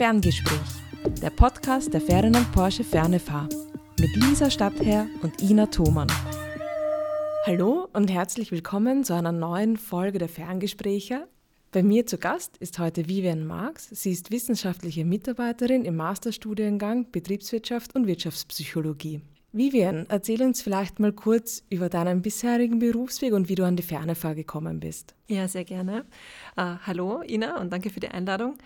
Ferngespräch, der Podcast der Ferdinand Porsche Fernefahr mit Lisa Stadtherr und Ina Thomann. Hallo und herzlich willkommen zu einer neuen Folge der Ferngespräche. Bei mir zu Gast ist heute Vivian Marx. Sie ist wissenschaftliche Mitarbeiterin im Masterstudiengang Betriebswirtschaft und Wirtschaftspsychologie. Vivian, erzähl uns vielleicht mal kurz über deinen bisherigen Berufsweg und wie du an die Fernefahr gekommen bist. Ja, sehr gerne. Uh, hallo Ina und danke für die Einladung.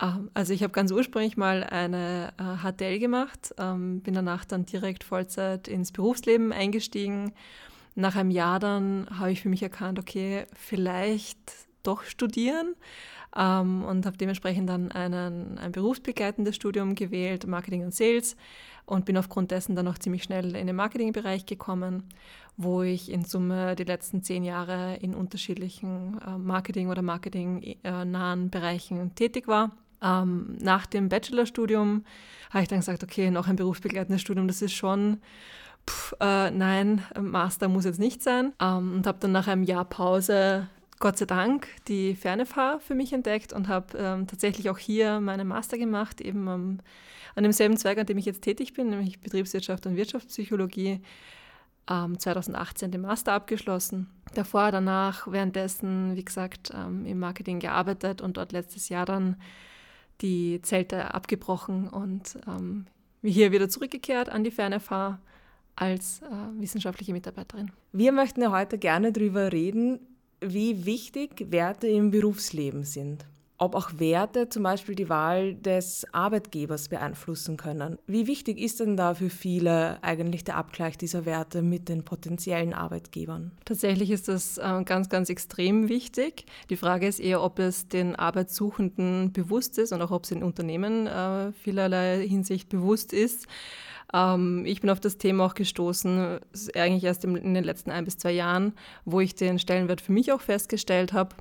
Uh, also ich habe ganz ursprünglich mal eine uh, äh, HTL gemacht, ähm, bin danach dann direkt Vollzeit ins Berufsleben eingestiegen. Nach einem Jahr dann habe ich für mich erkannt, okay, vielleicht doch studieren ähm, und habe dementsprechend dann einen, ein berufsbegleitendes Studium gewählt, Marketing und Sales und bin aufgrund dessen dann auch ziemlich schnell in den Marketingbereich gekommen, wo ich in Summe die letzten zehn Jahre in unterschiedlichen äh, Marketing- oder marketingnahen Bereichen tätig war. Ähm, nach dem Bachelorstudium habe ich dann gesagt, okay, noch ein berufsbegleitendes Studium, das ist schon, pff, äh, nein, Master muss jetzt nicht sein. Ähm, und habe dann nach einem Jahr Pause Gott sei Dank die Fernefahr für mich entdeckt und habe ähm, tatsächlich auch hier meinen Master gemacht, eben an demselben Zweig, an dem ich jetzt tätig bin, nämlich Betriebswirtschaft und Wirtschaftspsychologie, ähm, 2018 den Master abgeschlossen. Davor, danach, währenddessen, wie gesagt, ähm, im Marketing gearbeitet und dort letztes Jahr dann die Zelte abgebrochen und ähm, hier wieder zurückgekehrt an die Fernefahr als äh, wissenschaftliche Mitarbeiterin. Wir möchten ja heute gerne darüber reden, wie wichtig Werte im Berufsleben sind ob auch Werte zum Beispiel die Wahl des Arbeitgebers beeinflussen können. Wie wichtig ist denn da für viele eigentlich der Abgleich dieser Werte mit den potenziellen Arbeitgebern? Tatsächlich ist das äh, ganz, ganz extrem wichtig. Die Frage ist eher, ob es den Arbeitssuchenden bewusst ist und auch ob es den Unternehmen äh, vielerlei Hinsicht bewusst ist. Ähm, ich bin auf das Thema auch gestoßen, eigentlich erst in den letzten ein bis zwei Jahren, wo ich den Stellenwert für mich auch festgestellt habe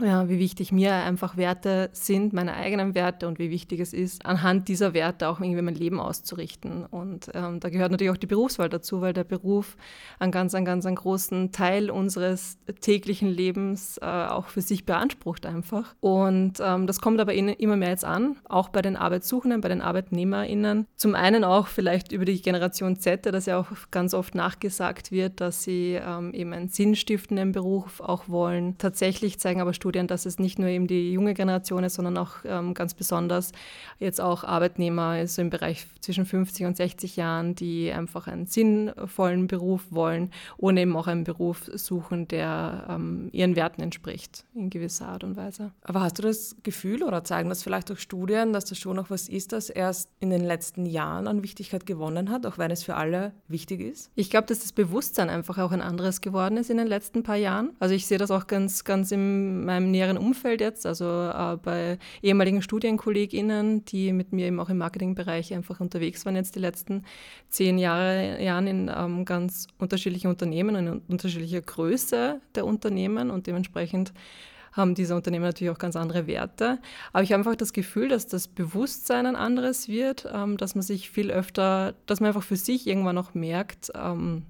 ja, wie wichtig mir einfach Werte sind, meine eigenen Werte und wie wichtig es ist, anhand dieser Werte auch irgendwie mein Leben auszurichten. Und ähm, da gehört natürlich auch die Berufswahl dazu, weil der Beruf einen ganz, einen ganz einen großen Teil unseres täglichen Lebens äh, auch für sich beansprucht einfach. Und ähm, das kommt aber in, immer mehr jetzt an, auch bei den Arbeitssuchenden, bei den ArbeitnehmerInnen. Zum einen auch vielleicht über die Generation Z, dass ja auch ganz oft nachgesagt wird, dass sie ähm, eben einen sinnstiftenden Beruf auch wollen. Tatsächlich zeigen aber Studien, Studien, dass es nicht nur eben die junge Generation ist, sondern auch ähm, ganz besonders jetzt auch Arbeitnehmer also im Bereich zwischen 50 und 60 Jahren, die einfach einen sinnvollen Beruf wollen ohne eben auch einen Beruf suchen, der ähm, ihren Werten entspricht in gewisser Art und Weise. Aber hast du das Gefühl oder zeigen das vielleicht auch Studien, dass das schon noch was ist, das erst in den letzten Jahren an Wichtigkeit gewonnen hat, auch wenn es für alle wichtig ist? Ich glaube, dass das Bewusstsein einfach auch ein anderes geworden ist in den letzten paar Jahren. Also ich sehe das auch ganz, ganz in meinem meinem näheren Umfeld jetzt, also äh, bei ehemaligen StudienkollegInnen, die mit mir eben auch im Marketingbereich einfach unterwegs waren jetzt die letzten zehn Jahre, Jahren in ähm, ganz unterschiedlichen Unternehmen und in unterschiedlicher Größe der Unternehmen und dementsprechend haben diese Unternehmen natürlich auch ganz andere Werte. Aber ich habe einfach das Gefühl, dass das Bewusstsein ein anderes wird, ähm, dass man sich viel öfter, dass man einfach für sich irgendwann noch merkt, ähm,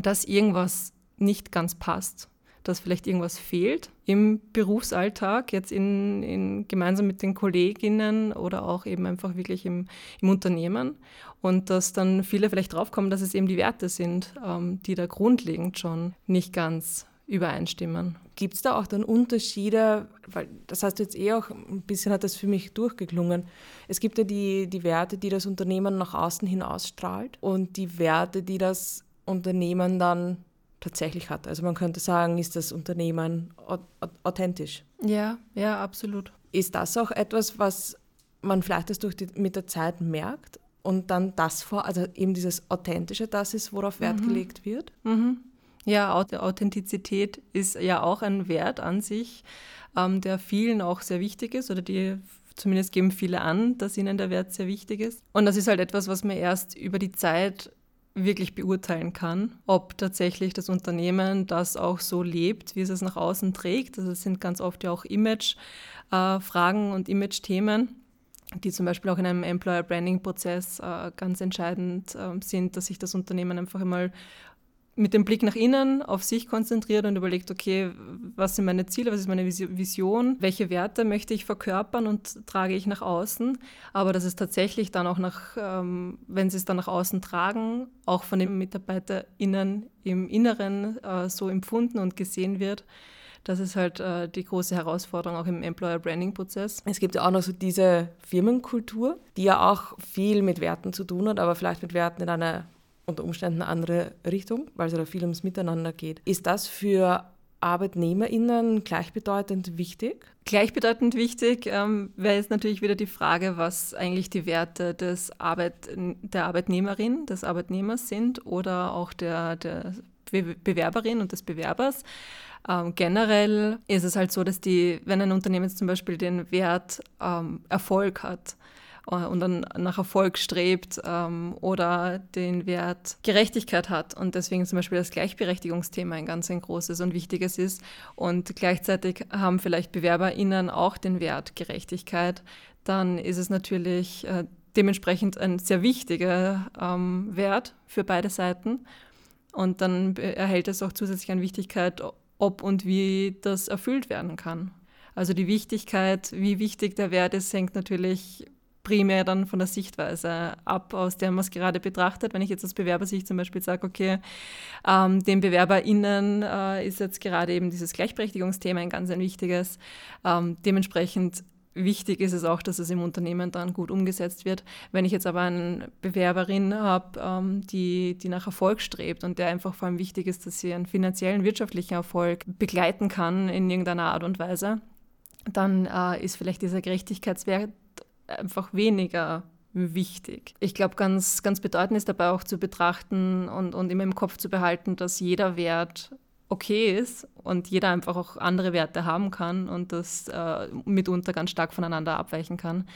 dass irgendwas nicht ganz passt dass vielleicht irgendwas fehlt im Berufsalltag, jetzt in, in, gemeinsam mit den Kolleginnen oder auch eben einfach wirklich im, im Unternehmen. Und dass dann viele vielleicht draufkommen, dass es eben die Werte sind, ähm, die da grundlegend schon nicht ganz übereinstimmen. Gibt es da auch dann Unterschiede, weil das heißt jetzt eh auch, ein bisschen hat das für mich durchgeklungen. Es gibt ja die, die Werte, die das Unternehmen nach außen hin ausstrahlt und die Werte, die das Unternehmen dann tatsächlich hat. Also man könnte sagen, ist das Unternehmen authentisch. Ja, ja, absolut. Ist das auch etwas, was man vielleicht das durch die, mit der Zeit merkt und dann das vor, also eben dieses Authentische, das ist, worauf Wert mhm. gelegt wird? Mhm. Ja, Authentizität ist ja auch ein Wert an sich, ähm, der vielen auch sehr wichtig ist oder die zumindest geben viele an, dass ihnen der Wert sehr wichtig ist. Und das ist halt etwas, was man erst über die Zeit wirklich beurteilen kann, ob tatsächlich das Unternehmen das auch so lebt, wie es es nach außen trägt. Also es sind ganz oft ja auch Image-Fragen äh, und Image-Themen, die zum Beispiel auch in einem Employer-Branding-Prozess äh, ganz entscheidend äh, sind, dass sich das Unternehmen einfach einmal mit dem Blick nach innen auf sich konzentriert und überlegt, okay, was sind meine Ziele, was ist meine Vision, welche Werte möchte ich verkörpern und trage ich nach außen. Aber dass es tatsächlich dann auch nach, ähm, wenn sie es dann nach außen tragen, auch von den MitarbeiterInnen im Inneren äh, so empfunden und gesehen wird. Das ist halt äh, die große Herausforderung auch im Employer Branding Prozess. Es gibt ja auch noch so diese Firmenkultur, die ja auch viel mit Werten zu tun hat, aber vielleicht mit Werten in einer unter Umständen eine andere Richtung, weil es ja da viel ums Miteinander geht. Ist das für ArbeitnehmerInnen gleichbedeutend wichtig? Gleichbedeutend wichtig ähm, wäre jetzt natürlich wieder die Frage, was eigentlich die Werte des Arbeit, der Arbeitnehmerin, des Arbeitnehmers sind oder auch der, der Bewerberin und des Bewerbers. Ähm, generell ist es halt so, dass die, wenn ein Unternehmen zum Beispiel den Wert ähm, Erfolg hat, und dann nach Erfolg strebt ähm, oder den Wert Gerechtigkeit hat und deswegen zum Beispiel das Gleichberechtigungsthema ein ganz ein großes und wichtiges ist und gleichzeitig haben vielleicht BewerberInnen auch den Wert Gerechtigkeit, dann ist es natürlich äh, dementsprechend ein sehr wichtiger ähm, Wert für beide Seiten und dann erhält es auch zusätzlich an Wichtigkeit, ob und wie das erfüllt werden kann. Also die Wichtigkeit, wie wichtig der Wert ist, hängt natürlich primär dann von der Sichtweise ab, aus der man es gerade betrachtet. Wenn ich jetzt aus Bewerbersicht zum Beispiel sage, okay, ähm, den BewerberInnen äh, ist jetzt gerade eben dieses Gleichberechtigungsthema ein ganz ein wichtiges. Ähm, dementsprechend wichtig ist es auch, dass es im Unternehmen dann gut umgesetzt wird. Wenn ich jetzt aber eine Bewerberin habe, ähm, die, die nach Erfolg strebt und der einfach vor allem wichtig ist, dass sie einen finanziellen, wirtschaftlichen Erfolg begleiten kann in irgendeiner Art und Weise, dann äh, ist vielleicht dieser Gerechtigkeitswert einfach weniger wichtig. Ich glaube, ganz, ganz bedeutend ist dabei auch zu betrachten und, und immer im Kopf zu behalten, dass jeder Wert okay ist und jeder einfach auch andere Werte haben kann und das äh, mitunter ganz stark voneinander abweichen kann.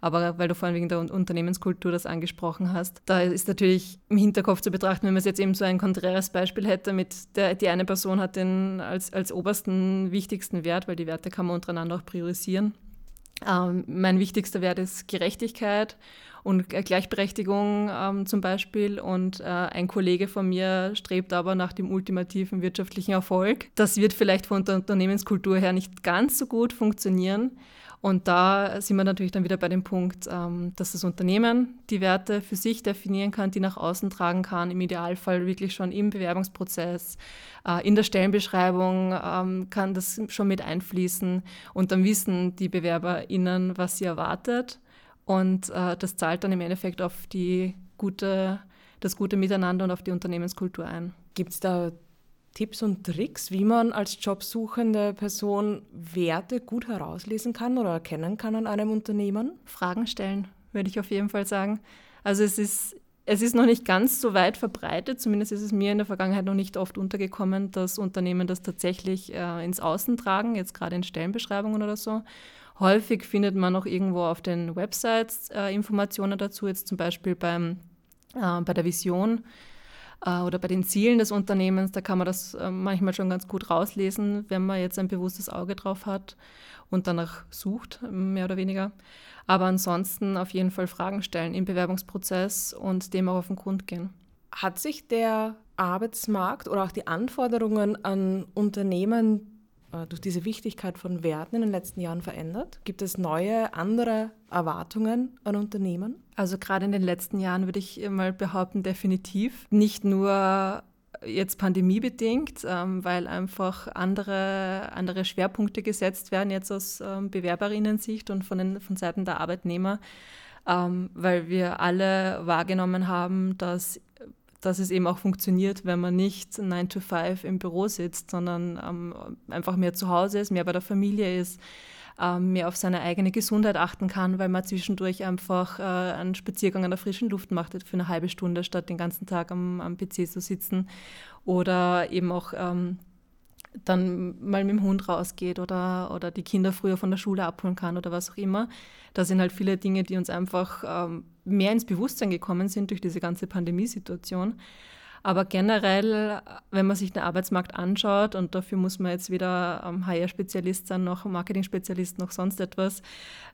Aber weil du vorhin wegen der Unternehmenskultur das angesprochen hast, da ist natürlich im Hinterkopf zu betrachten, wenn man jetzt eben so ein konträres Beispiel hätte, mit der die eine Person hat den als, als obersten, wichtigsten Wert, weil die Werte kann man untereinander auch priorisieren ähm, mein wichtigster Wert ist Gerechtigkeit und Gleichberechtigung ähm, zum Beispiel. Und äh, ein Kollege von mir strebt aber nach dem ultimativen wirtschaftlichen Erfolg. Das wird vielleicht von der Unternehmenskultur her nicht ganz so gut funktionieren. Und da sind wir natürlich dann wieder bei dem Punkt, ähm, dass das Unternehmen die Werte für sich definieren kann, die nach außen tragen kann, im Idealfall wirklich schon im Bewerbungsprozess, äh, in der Stellenbeschreibung ähm, kann das schon mit einfließen und dann wissen die BewerberInnen, was sie erwartet. Und äh, das zahlt dann im Endeffekt auf die gute, das gute Miteinander und auf die Unternehmenskultur ein. Gibt es da Tipps und Tricks, wie man als jobsuchende Person Werte gut herauslesen kann oder erkennen kann an einem Unternehmen? Fragen stellen, würde ich auf jeden Fall sagen. Also es ist, es ist noch nicht ganz so weit verbreitet, zumindest ist es mir in der Vergangenheit noch nicht oft untergekommen, dass Unternehmen das tatsächlich äh, ins Außen tragen, jetzt gerade in Stellenbeschreibungen oder so. Häufig findet man auch irgendwo auf den Websites äh, Informationen dazu, jetzt zum Beispiel beim, äh, bei der Vision äh, oder bei den Zielen des Unternehmens, da kann man das äh, manchmal schon ganz gut rauslesen, wenn man jetzt ein bewusstes Auge drauf hat und danach sucht, mehr oder weniger. Aber ansonsten auf jeden Fall Fragen stellen im Bewerbungsprozess und dem auch auf den Grund gehen. Hat sich der Arbeitsmarkt oder auch die Anforderungen an Unternehmen durch diese Wichtigkeit von Werten in den letzten Jahren verändert? Gibt es neue, andere Erwartungen an Unternehmen? Also gerade in den letzten Jahren würde ich mal behaupten, definitiv. Nicht nur jetzt pandemiebedingt, ähm, weil einfach andere, andere Schwerpunkte gesetzt werden, jetzt aus ähm, Bewerberinnen-Sicht und von, den, von Seiten der Arbeitnehmer, ähm, weil wir alle wahrgenommen haben, dass dass es eben auch funktioniert, wenn man nicht 9 to 5 im Büro sitzt, sondern ähm, einfach mehr zu Hause ist, mehr bei der Familie ist, ähm, mehr auf seine eigene Gesundheit achten kann, weil man zwischendurch einfach äh, einen Spaziergang an der frischen Luft macht für eine halbe Stunde, statt den ganzen Tag am, am PC zu sitzen. Oder eben auch ähm, dann mal mit dem Hund rausgeht oder, oder die Kinder früher von der Schule abholen kann oder was auch immer. Da sind halt viele Dinge, die uns einfach ähm, mehr ins Bewusstsein gekommen sind durch diese ganze Pandemiesituation. Aber generell, wenn man sich den Arbeitsmarkt anschaut, und dafür muss man jetzt weder ähm, HR-Spezialist sein, noch Marketing-Spezialist, noch sonst etwas,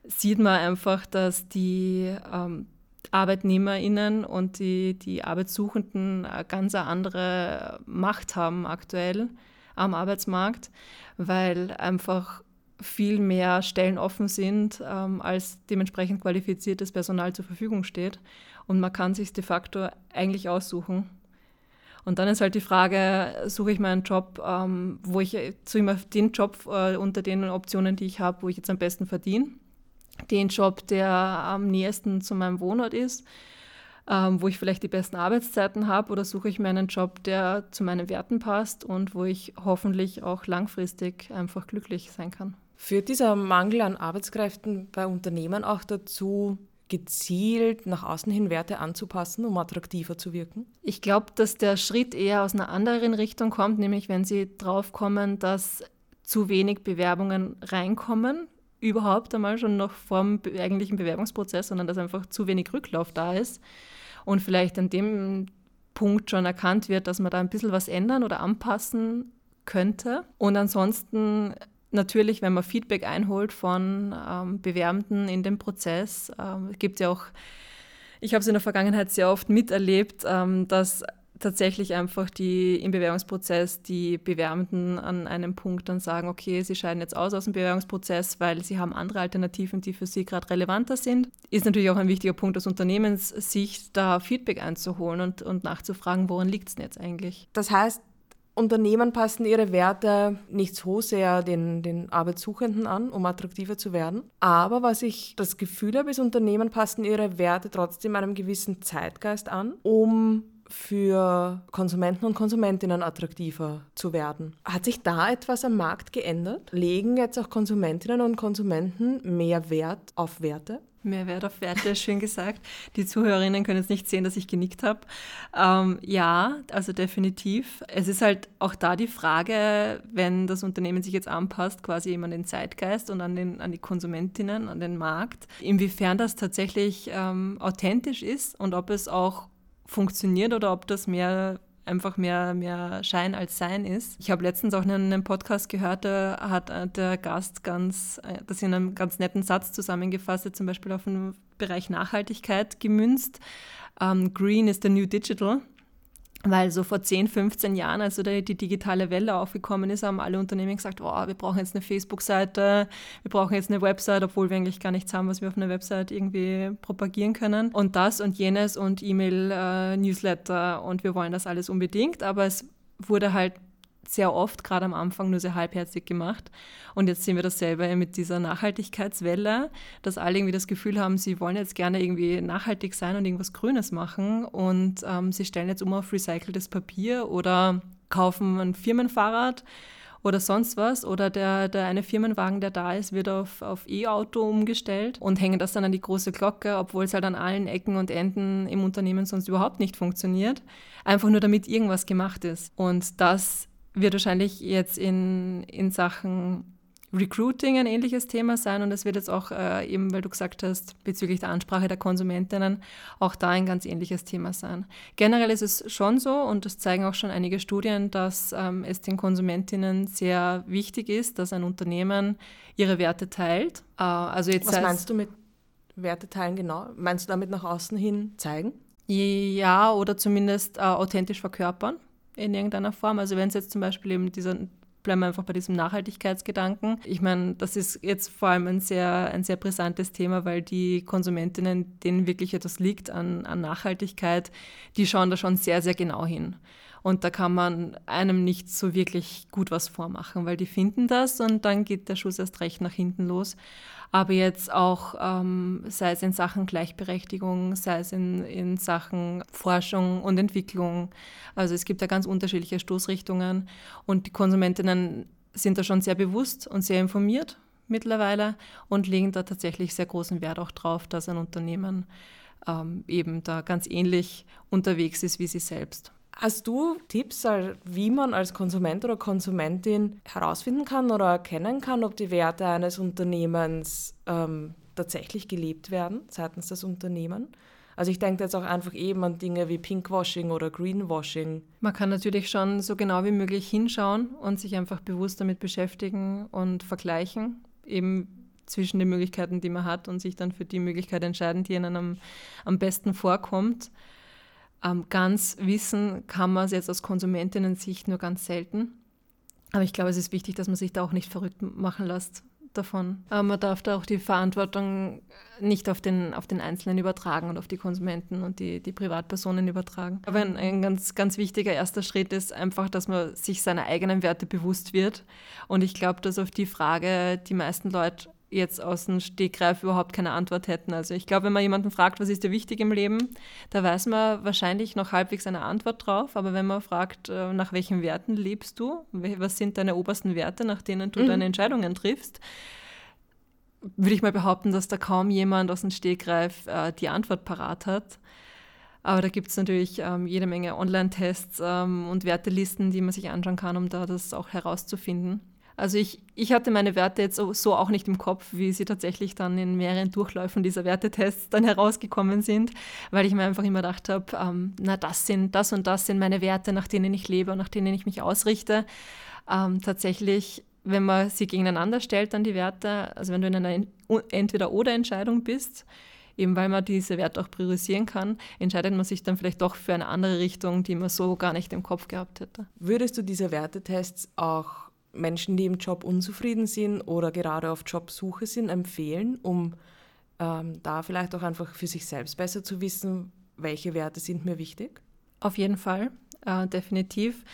sieht man einfach, dass die, ähm, ArbeitnehmerInnen und die, die Arbeitssuchenden eine ganz andere Macht haben aktuell am Arbeitsmarkt, weil einfach viel mehr Stellen offen sind, ähm, als dementsprechend qualifiziertes Personal zur Verfügung steht. Und man kann sich de facto eigentlich aussuchen. Und dann ist halt die Frage, suche ich mir einen Job, ähm, wo ich suche immer den Job äh, unter den Optionen, die ich habe, wo ich jetzt am besten verdiene. Den Job, der am nächsten zu meinem Wohnort ist, ähm, wo ich vielleicht die besten Arbeitszeiten habe, oder suche ich mir einen Job, der zu meinen Werten passt und wo ich hoffentlich auch langfristig einfach glücklich sein kann. Führt dieser Mangel an Arbeitskräften bei Unternehmen auch dazu, gezielt nach außen hin Werte anzupassen, um attraktiver zu wirken? Ich glaube, dass der Schritt eher aus einer anderen Richtung kommt, nämlich wenn sie drauf kommen, dass zu wenig Bewerbungen reinkommen, überhaupt einmal schon noch vor dem eigentlichen Bewerbungsprozess, sondern dass einfach zu wenig Rücklauf da ist und vielleicht an dem Punkt schon erkannt wird, dass man da ein bisschen was ändern oder anpassen könnte. Und ansonsten natürlich, wenn man Feedback einholt von ähm, Bewerbenden in dem Prozess, ähm, gibt ja auch, ich habe es in der Vergangenheit sehr oft miterlebt, ähm, dass tatsächlich einfach die im Bewerbungsprozess die Bewerbenden an einem Punkt dann sagen, okay, sie scheiden jetzt aus aus dem Bewerbungsprozess, weil sie haben andere Alternativen, die für sie gerade relevanter sind. Ist natürlich auch ein wichtiger Punkt aus Unternehmenssicht, da Feedback einzuholen und, und nachzufragen, woran liegt es denn jetzt eigentlich. Das heißt, Unternehmen passen ihre Werte nicht so sehr den, den Arbeitssuchenden an, um attraktiver zu werden. Aber was ich das Gefühl habe, ist, Unternehmen passen ihre Werte trotzdem einem gewissen Zeitgeist an, um für Konsumenten und Konsumentinnen attraktiver zu werden. Hat sich da etwas am Markt geändert? Legen jetzt auch Konsumentinnen und Konsumenten mehr Wert auf Werte? Mehrwert auf Werte, schön gesagt. Die Zuhörerinnen können jetzt nicht sehen, dass ich genickt habe. Ähm, ja, also definitiv. Es ist halt auch da die Frage, wenn das Unternehmen sich jetzt anpasst, quasi eben an den Zeitgeist und an, den, an die Konsumentinnen, an den Markt, inwiefern das tatsächlich ähm, authentisch ist und ob es auch funktioniert oder ob das mehr einfach mehr, mehr Schein als Sein ist. Ich habe letztens auch einen, einen Podcast gehört, da hat äh, der Gast ganz, äh, das in einem ganz netten Satz zusammengefasst, zum Beispiel auf den Bereich Nachhaltigkeit gemünzt. Um, ähm, Green is the new digital. Weil so vor 10, 15 Jahren, als so die, die digitale Welle aufgekommen ist, haben alle Unternehmen gesagt, oh, wir brauchen jetzt eine Facebook-Seite, wir brauchen jetzt eine Website, obwohl wir eigentlich gar nichts haben, was wir auf einer Website irgendwie propagieren können. Und das und jenes und E-Mail-Newsletter äh, und wir wollen das alles unbedingt. Aber es wurde halt sehr oft, gerade am Anfang, nur sehr halbherzig gemacht. Und jetzt sehen wir dasselbe mit dieser Nachhaltigkeitswelle, dass alle irgendwie das Gefühl haben, sie wollen jetzt gerne irgendwie nachhaltig sein und irgendwas Grünes machen. Und ähm, sie stellen jetzt um auf recyceltes Papier oder kaufen ein Firmenfahrrad oder sonst was. Oder der, der eine Firmenwagen, der da ist, wird auf, auf E-Auto umgestellt und hängen das dann an die große Glocke, obwohl es halt an allen Ecken und Enden im Unternehmen sonst überhaupt nicht funktioniert. Einfach nur damit irgendwas gemacht ist. Und das wird wahrscheinlich jetzt in, in Sachen Recruiting ein ähnliches Thema sein und es wird jetzt auch äh, eben, weil du gesagt hast, bezüglich der Ansprache der Konsumentinnen, auch da ein ganz ähnliches Thema sein. Generell ist es schon so und das zeigen auch schon einige Studien, dass ähm, es den Konsumentinnen sehr wichtig ist, dass ein Unternehmen ihre Werte teilt. Äh, also jetzt Was meinst du mit Werte teilen genau? Meinst du damit nach außen hin zeigen? Ja, oder zumindest äh, authentisch verkörpern in irgendeiner Form. Also wenn es jetzt zum Beispiel eben dieser bleiben wir einfach bei diesem Nachhaltigkeitsgedanken. Ich meine, das ist jetzt vor allem ein sehr, ein sehr brisantes Thema, weil die Konsumentinnen, denen wirklich etwas liegt an, an Nachhaltigkeit, die schauen da schon sehr, sehr genau hin. Und da kann man einem nicht so wirklich gut was vormachen, weil die finden das und dann geht der Schuss erst recht nach hinten los aber jetzt auch, ähm, sei es in Sachen Gleichberechtigung, sei es in, in Sachen Forschung und Entwicklung. Also es gibt da ganz unterschiedliche Stoßrichtungen und die Konsumentinnen sind da schon sehr bewusst und sehr informiert mittlerweile und legen da tatsächlich sehr großen Wert auch drauf, dass ein Unternehmen ähm, eben da ganz ähnlich unterwegs ist wie sie selbst. Hast du Tipps, wie man als Konsument oder Konsumentin herausfinden kann oder erkennen kann, ob die Werte eines Unternehmens ähm, tatsächlich gelebt werden seitens des Unternehmens? Also ich denke jetzt auch einfach eben an Dinge wie Pinkwashing oder Greenwashing. Man kann natürlich schon so genau wie möglich hinschauen und sich einfach bewusst damit beschäftigen und vergleichen. Eben zwischen den Möglichkeiten, die man hat und sich dann für die Möglichkeit entscheiden, die einem am besten vorkommt. Ähm, ganz wissen kann man es jetzt aus Konsumentinnen-Sicht nur ganz selten. Aber ich glaube, es ist wichtig, dass man sich da auch nicht verrückt machen lässt davon. Aber man darf da auch die Verantwortung nicht auf den, auf den Einzelnen übertragen und auf die Konsumenten und die, die Privatpersonen übertragen. Aber ein, ein ganz, ganz wichtiger erster Schritt ist einfach, dass man sich seiner eigenen Werte bewusst wird. Und ich glaube, dass auf die Frage die meisten Leute jetzt aus dem Stegreif überhaupt keine Antwort hätten. Also ich glaube, wenn man jemanden fragt, was ist dir wichtig im Leben, da weiß man wahrscheinlich noch halbwegs eine Antwort drauf. Aber wenn man fragt, äh, nach welchen Werten lebst du, was sind deine obersten Werte, nach denen du mhm. deine Entscheidungen triffst, würde ich mal behaupten, dass da kaum jemand aus dem Stegreif äh, die Antwort parat hat. Aber da gibt es natürlich ähm, jede Menge Online-Tests ähm, und Wertelisten, die man sich anschauen kann, um da das auch herauszufinden. Also ich, ich hatte meine Werte jetzt so auch nicht im Kopf, wie sie tatsächlich dann in mehreren Durchläufen dieser Wertetests dann herausgekommen sind, weil ich mir einfach immer gedacht habe, ähm, na das sind, das und das sind meine Werte, nach denen ich lebe und nach denen ich mich ausrichte. Ähm, tatsächlich, wenn man sie gegeneinander stellt, dann die Werte, also wenn du in einer Entweder-Oder-Entscheidung bist, eben weil man diese Werte auch priorisieren kann, entscheidet man sich dann vielleicht doch für eine andere Richtung, die man so gar nicht im Kopf gehabt hätte. Würdest du diese Wertetests auch Menschen, die im Job unzufrieden sind oder gerade auf Jobsuche sind, empfehlen, um ähm, da vielleicht auch einfach für sich selbst besser zu wissen, welche Werte sind mir wichtig? Auf jeden Fall, äh, definitiv.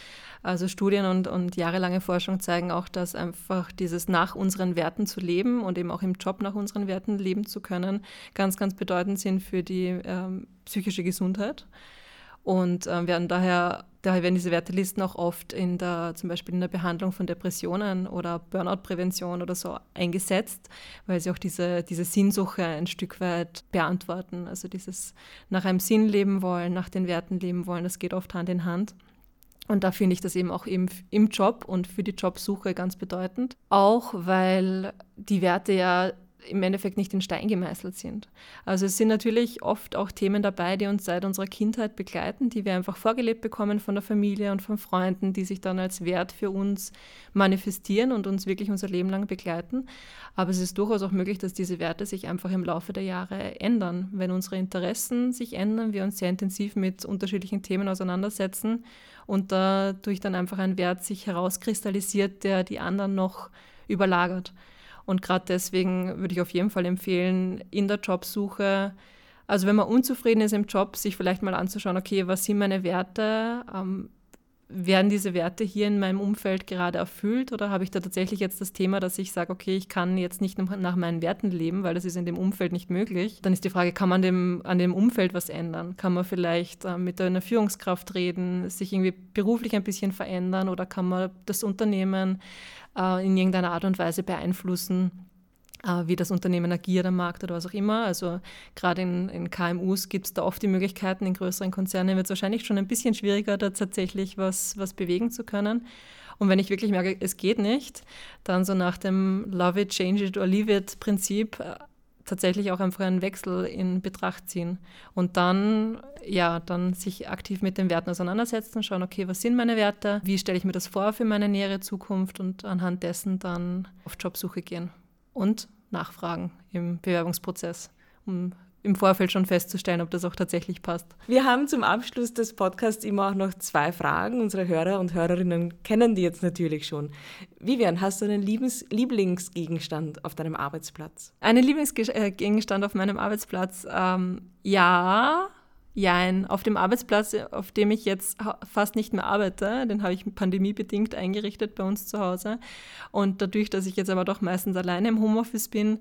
Also Studien und, und jahrelange Forschung zeigen auch, dass einfach dieses nach unseren Werten zu leben und eben auch im Job nach unseren Werten leben zu können, ganz, ganz bedeutend sind für die ähm, psychische Gesundheit und äh, werden daher, daher werden diese Wertelisten auch oft in der, zum Beispiel in der Behandlung von Depressionen oder Burnout-Prävention oder so eingesetzt, weil sie auch diese, diese Sinnsuche ein Stück weit beantworten. Also dieses nach einem Sinn leben wollen, nach den Werten leben wollen, das geht oft Hand in Hand. Und da finde ich das eben auch im, im Job und für die Jobsuche ganz bedeutend. Auch weil die Werte ja im Endeffekt nicht in Stein gemeißelt sind. Also es sind natürlich oft auch Themen dabei, die uns seit unserer Kindheit begleiten, die wir einfach vorgelebt bekommen von der Familie und von Freunden, die sich dann als Wert für uns manifestieren und uns wirklich unser Leben lang begleiten. Aber es ist durchaus auch möglich, dass diese Werte sich einfach im Laufe der Jahre ändern. Wenn unsere Interessen sich ändern, wir uns sehr intensiv mit unterschiedlichen Themen auseinandersetzen und dadurch dann einfach ein Wert sich herauskristallisiert, der die anderen noch überlagert. Und gerade deswegen würde ich auf jeden Fall empfehlen, in der Jobsuche, also wenn man unzufrieden ist im Job, sich vielleicht mal anzuschauen, okay, was sind meine Werte? Ähm, werden diese Werte hier in meinem Umfeld gerade erfüllt oder habe ich da tatsächlich jetzt das Thema, dass ich sage, okay, ich kann jetzt nicht nach meinen Werten leben, weil das ist in dem Umfeld nicht möglich. Dann ist die Frage, kann man dem, an dem Umfeld was ändern? Kann man vielleicht äh, mit einer Führungskraft reden, sich irgendwie beruflich ein bisschen verändern oder kann man das Unternehmen äh, in irgendeiner Art und Weise beeinflussen? äh, wie das Unternehmen agiert am Markt oder was auch immer. Also gerade in, in KMUs gibt es da oft die Möglichkeiten, in größeren Konzernen wird es wahrscheinlich schon ein bisschen schwieriger, da tatsächlich was, was bewegen zu können. Und wenn ich wirklich merke, es geht nicht, dann so nach dem Love it, change it or leave it Prinzip äh, tatsächlich auch einfach einen Wechsel in Betracht ziehen und dann ja dann sich aktiv mit den Werten auseinandersetzen, schauen, okay, was sind meine Werte, wie stelle ich mir das vor für meine nähere Zukunft und anhand dessen dann auf Jobsuche gehen und nachfragen im Bewerbungsprozess, um im Vorfeld schon festzustellen, ob das auch tatsächlich passt. Wir haben zum Abschluss des Podcasts immer auch noch zwei Fragen. Unsere Hörer und Hörerinnen kennen die jetzt natürlich schon. Vivian, hast du einen Liebens Lieblingsgegenstand auf deinem Arbeitsplatz? Einen Lieblingsgegenstand auf meinem Arbeitsplatz? Ähm, ja, Jein, auf dem Arbeitsplatz, auf dem ich jetzt fast nicht mehr arbeite, den habe ich pandemiebedingt eingerichtet bei uns zu Hause. Und dadurch, dass ich jetzt aber doch meistens alleine im Homeoffice bin,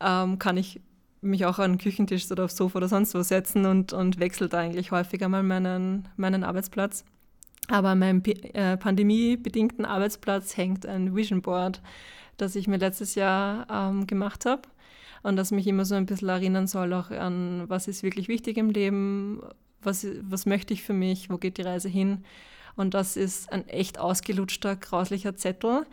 ähm, kann ich mich auch an den Küchentisch oder aufs Sofa oder sonst wo setzen und, und wechselt eigentlich häufiger mal meinen, meinen Arbeitsplatz. Aber an meinem äh, pandemiebedingten Arbeitsplatz hängt ein Vision Board, das ich mir letztes Jahr ähm, gemacht habe und das mich immer so ein bisschen erinnern soll auch an, was ist wirklich wichtig im Leben, was, was möchte ich für mich, wo geht die Reise hin. Und das ist ein echt ausgelutschter, grauslicher Zettel,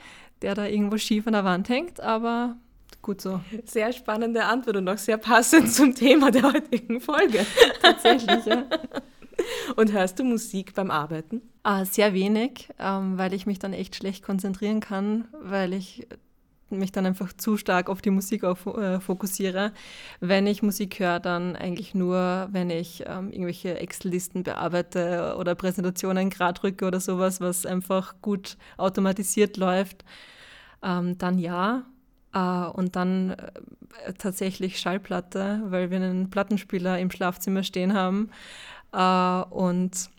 der da irgendwo schief an der Wand hängt, aber gut so. Sehr spannende Antwort und auch sehr passend zum Thema der heutigen Folge. Tatsächlich, ja. Und hörst du Musik beim Arbeiten? Ah, sehr wenig, ähm, weil ich mich dann echt schlecht konzentrieren kann, weil ich mich dann einfach zu stark auf die Musik auf, äh, fokussiere. Wenn ich Musik höre, dann eigentlich nur, wenn ich ähm, irgendwelche Excel-Listen bearbeite oder Präsentationen gerade rücke oder sowas, was einfach gut automatisiert läuft. Ähm, dann ja. Äh, und dann äh, tatsächlich Schallplatte, weil wir einen Plattenspieler im Schlafzimmer stehen haben. Äh, und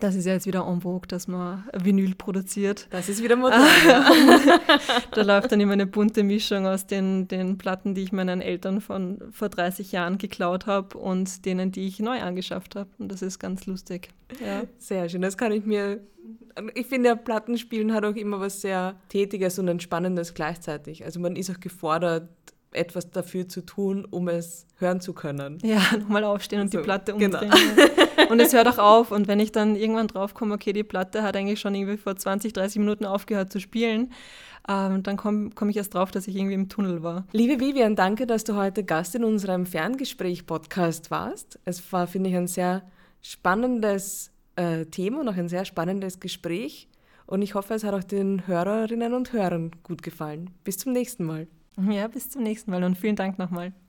das ist ja jetzt wieder en vogue, dass man Vinyl produziert. Das ist wieder modern. da läuft dann immer eine bunte Mischung aus den, den Platten, die ich meinen Eltern von vor 30 Jahren geklaut habe und denen, die ich neu angeschafft habe. Und das ist ganz lustig. Ja. Sehr schön. Das kann ich mir. Ich finde, Plattenspielen hat auch immer was sehr Tätiges und Entspannendes gleichzeitig. Also man ist auch gefordert, etwas dafür zu tun, um es hören zu können. Ja, nochmal aufstehen und so, die Platte genau. umdrehen. Genau. Und es hört auch auf. Und wenn ich dann irgendwann draufkomme, okay, die Platte hat eigentlich schon irgendwie vor 20, 30 Minuten aufgehört zu spielen, ähm, dann komme komm ich erst drauf, dass ich irgendwie im Tunnel war. Liebe Vivian, danke, dass du heute Gast in unserem Ferngespräch-Podcast warst. Es war, finde ich, ein sehr spannendes äh, Thema und auch ein sehr spannendes Gespräch. Und ich hoffe, es hat auch den Hörerinnen und Hörern gut gefallen. Bis zum nächsten Mal. Ja, bis zum nächsten Mal und vielen Dank nochmal.